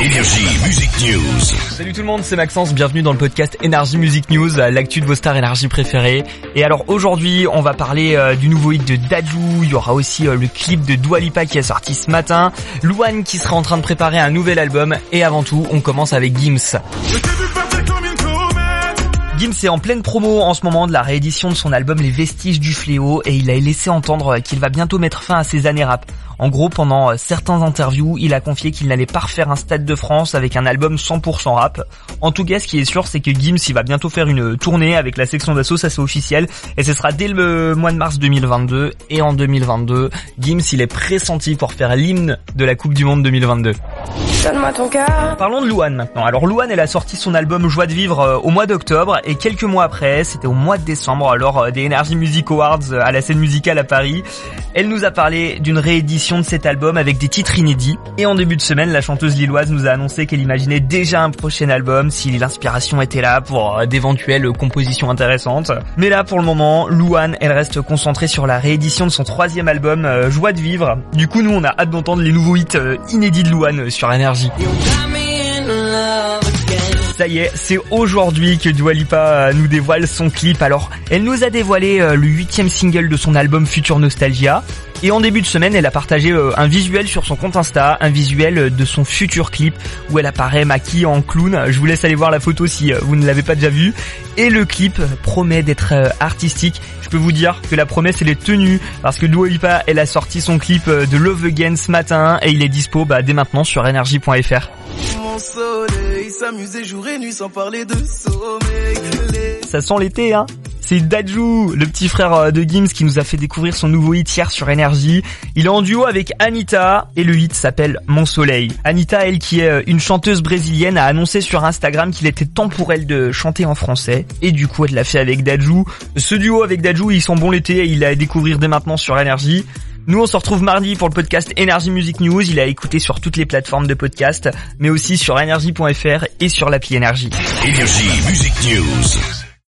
Énergie Music News. Salut tout le monde, c'est Maxence, bienvenue dans le podcast Énergie Music News, l'actu de vos stars énergie préférées. Et alors aujourd'hui, on va parler euh, du nouveau hit de Dajou, il y aura aussi euh, le clip de Dua Lipa qui est sorti ce matin, Luan qui sera en train de préparer un nouvel album, et avant tout, on commence avec Gims. Gims est en pleine promo en ce moment de la réédition de son album Les Vestiges du Fléau et il a laissé entendre qu'il va bientôt mettre fin à ses années rap. En gros, pendant euh, certains interviews, il a confié qu'il n'allait pas refaire un Stade de France avec un album 100% rap. En tout cas, ce qui est sûr, c'est que Gims, il va bientôt faire une tournée avec la section d'assaut, ça c'est officiel, et ce sera dès le mois de mars 2022. Et en 2022, Gims, il est pressenti pour faire l'hymne de la Coupe du Monde 2022. Donne-moi ton cœur. Parlons de Louane maintenant. Alors Louane, elle a sorti son album Joie de vivre euh, au mois d'octobre et quelques mois après, c'était au mois de décembre, lors euh, des Energy Music Awards à la scène musicale à Paris, elle nous a parlé d'une réédition de cet album avec des titres inédits. Et en début de semaine, la chanteuse lilloise nous a annoncé qu'elle imaginait déjà un prochain album si l'inspiration était là pour euh, d'éventuelles compositions intéressantes. Mais là, pour le moment, Louane, elle reste concentrée sur la réédition de son troisième album, Joie de vivre. Du coup, nous, on a hâte d'entendre les nouveaux hits inédits de Louane sur Energy. Ça y est, c'est aujourd'hui que Dua Lipa euh, nous dévoile son clip. Alors, elle nous a dévoilé euh, le huitième single de son album Future Nostalgia. Et en début de semaine, elle a partagé euh, un visuel sur son compte Insta, un visuel de son futur clip où elle apparaît maquillée en clown. Je vous laisse aller voir la photo si vous ne l'avez pas déjà vue. Et le clip promet d'être artistique. Je peux vous dire que la promesse elle est tenue parce que Dua Lipa elle a sorti son clip de Love Again ce matin et il est dispo bah, dès maintenant sur energy.fr. Ça sent l'été hein c'est Dajou, le petit frère euh, de Gims qui nous a fait découvrir son nouveau hit hier sur Energy. Il est en duo avec Anita et le hit s'appelle Mon Soleil. Anita, elle qui est euh, une chanteuse brésilienne, a annoncé sur Instagram qu'il était temps pour elle de chanter en français et du coup elle l'a fait avec Dajou. Ce duo avec Dajou, ils sont bons l'été et il a à découvrir dès maintenant sur Energy. Nous, on se retrouve mardi pour le podcast Energy Music News. Il a écouté sur toutes les plateformes de podcast, mais aussi sur energy.fr et sur l'appli Energy. Énergie Music News.